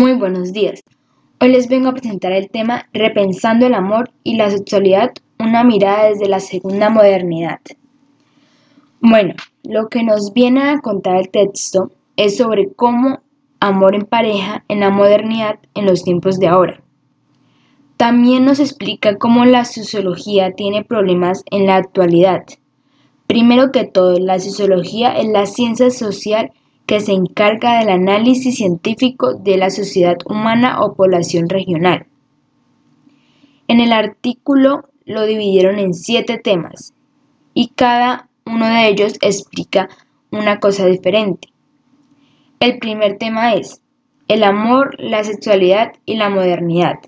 Muy buenos días. Hoy les vengo a presentar el tema Repensando el amor y la sexualidad, una mirada desde la segunda modernidad. Bueno, lo que nos viene a contar el texto es sobre cómo amor en pareja en la modernidad en los tiempos de ahora. También nos explica cómo la sociología tiene problemas en la actualidad. Primero que todo, la sociología es la ciencia social que se encarga del análisis científico de la sociedad humana o población regional. En el artículo lo dividieron en siete temas y cada uno de ellos explica una cosa diferente. El primer tema es el amor, la sexualidad y la modernidad.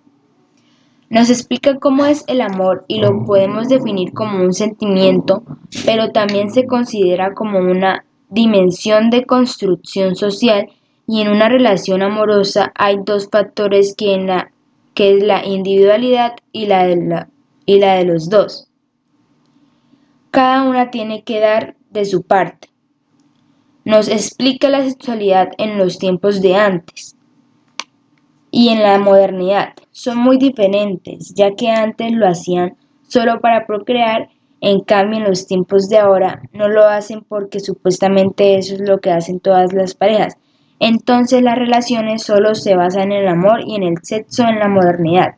Nos explica cómo es el amor y lo podemos definir como un sentimiento, pero también se considera como una dimensión de construcción social y en una relación amorosa hay dos factores que, la, es la individualidad y la, de la, y la de los dos. Cada una tiene que dar de su parte. Nos explica la sexualidad en los tiempos de antes y en la modernidad. Son muy diferentes, ya que antes lo hacían solo para procrear en cambio, en los tiempos de ahora no lo hacen porque supuestamente eso es lo que hacen todas las parejas. Entonces las relaciones solo se basan en el amor y en el sexo en la modernidad.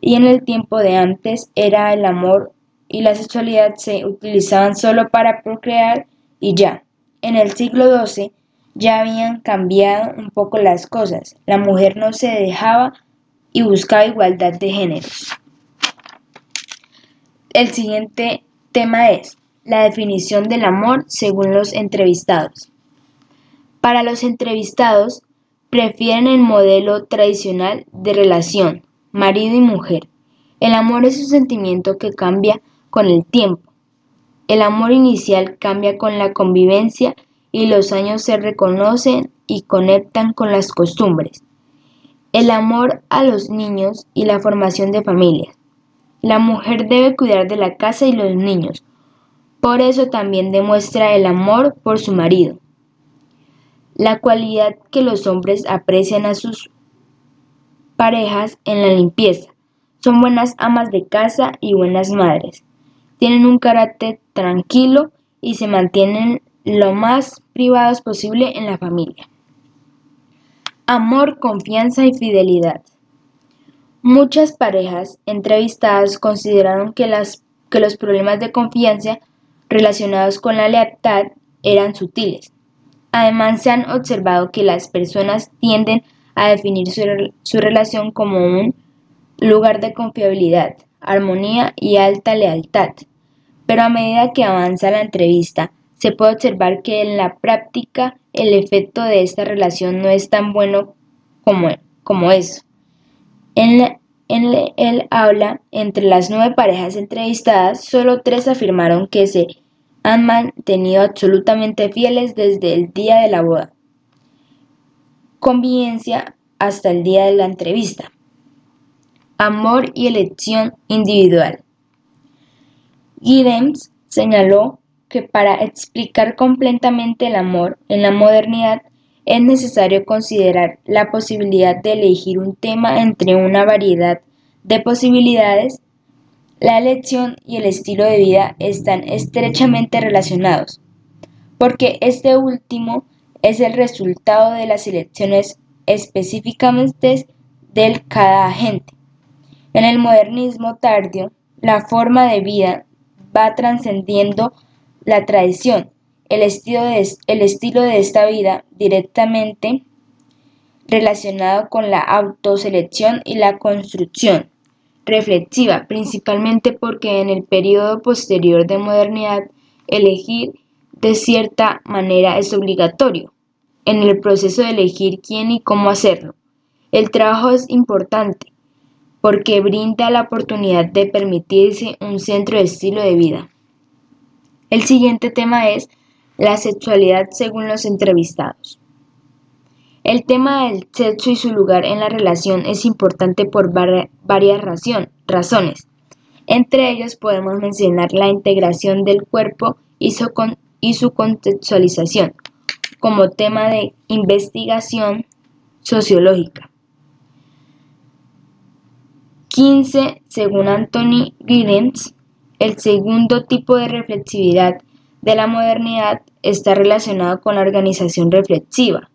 Y en el tiempo de antes era el amor y la sexualidad se utilizaban solo para procrear y ya. En el siglo XII ya habían cambiado un poco las cosas. La mujer no se dejaba y buscaba igualdad de géneros. El siguiente tema es la definición del amor según los entrevistados. Para los entrevistados, prefieren el modelo tradicional de relación, marido y mujer. El amor es un sentimiento que cambia con el tiempo. El amor inicial cambia con la convivencia y los años se reconocen y conectan con las costumbres. El amor a los niños y la formación de familias. La mujer debe cuidar de la casa y los niños. Por eso también demuestra el amor por su marido. La cualidad que los hombres aprecian a sus parejas en la limpieza. Son buenas amas de casa y buenas madres. Tienen un carácter tranquilo y se mantienen lo más privados posible en la familia. Amor, confianza y fidelidad. Muchas parejas entrevistadas consideraron que, que los problemas de confianza relacionados con la lealtad eran sutiles. Además, se han observado que las personas tienden a definir su, su, relación como un lugar de confiabilidad, armonía y alta lealtad. Pero a medida que avanza la entrevista, se puede observar que en la práctica el efecto de esta relación no es tan bueno como, como eso. En, el habla entre las nueve parejas entrevistadas, solo tres afirmaron que se han mantenido absolutamente fieles desde el día de la boda. Convivencia hasta el día de la entrevista. Amor y elección individual. Giddens señaló que para explicar completamente el amor en la modernidad es necesario considerar la posibilidad de elegir un tema entre una variedad de posibilidades. La elección y el estilo de vida están estrechamente relacionados, porque este último es el resultado de las elecciones específicamente del cada agente. En el modernismo tardío, la forma de vida va trascendiendo la tradición el estilo de, el estilo de esta vida directamente relacionado con la autoselección y la construcción reflexiva, principalmente porque en el periodo posterior de modernidad elegir de cierta manera es obligatorio en el proceso de elegir quién y cómo hacerlo. El trabajo es importante porque brinda la oportunidad de permitirse un centro de estilo de vida. El siguiente tema es la sexualidad según los entrevistados. El tema del sexo y su lugar en la relación es importante por varias razones. Entre ellos podemos mencionar la integración del cuerpo y su, contextualización como tema de investigación sociológica. 15, según Anthony Giddens, el segundo tipo de reflexividad de la modernidad está relacionado con la organización reflexiva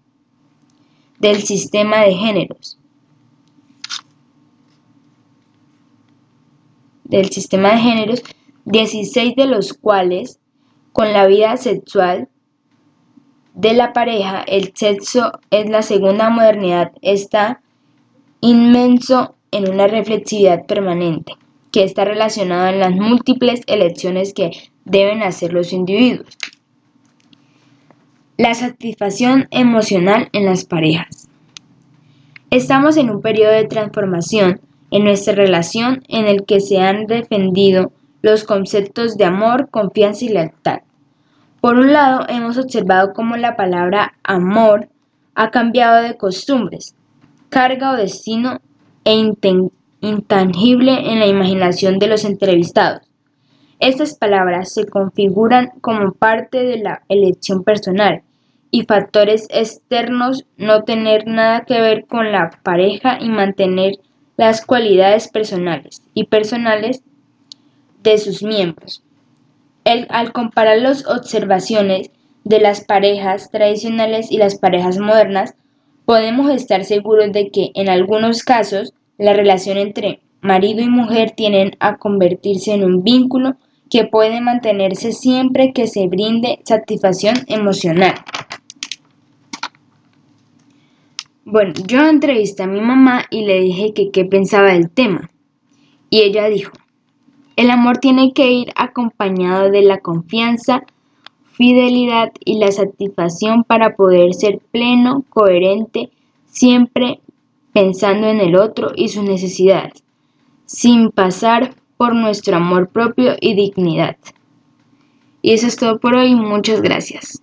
del sistema de géneros. Del sistema de géneros, 16 de los cuales con la vida sexual de la pareja, el sexo es la segunda modernidad, está inmenso en una reflexividad permanente, que está relacionada en las múltiples elecciones que deben hacer los individuos. La satisfacción emocional en las parejas. Estamos en un periodo de transformación en nuestra relación en el que se han defendido los conceptos de amor, confianza y lealtad. Por un lado, hemos observado cómo la palabra amor ha cambiado de costumbres, carga o destino e intangible en la imaginación de los entrevistados. Estas palabras se configuran como parte de la elección personal y factores externos no tener nada que ver con la pareja y mantener las cualidades personales y personales de sus miembros. al comparar las observaciones de las parejas tradicionales y las parejas modernas, podemos estar seguros de que en algunos casos la relación entre marido y mujer tiene a convertirse en un vínculo que puede mantenerse siempre que se brinde satisfacción emocional. Bueno, yo entrevisté a mi mamá y le dije que qué pensaba del tema. Y ella dijo, el amor tiene que ir acompañado de la confianza, fidelidad y la satisfacción para poder ser pleno, coherente, siempre pensando en el otro y sus necesidades, sin pasar por nuestro amor propio y dignidad. Y eso es todo por hoy. Muchas gracias.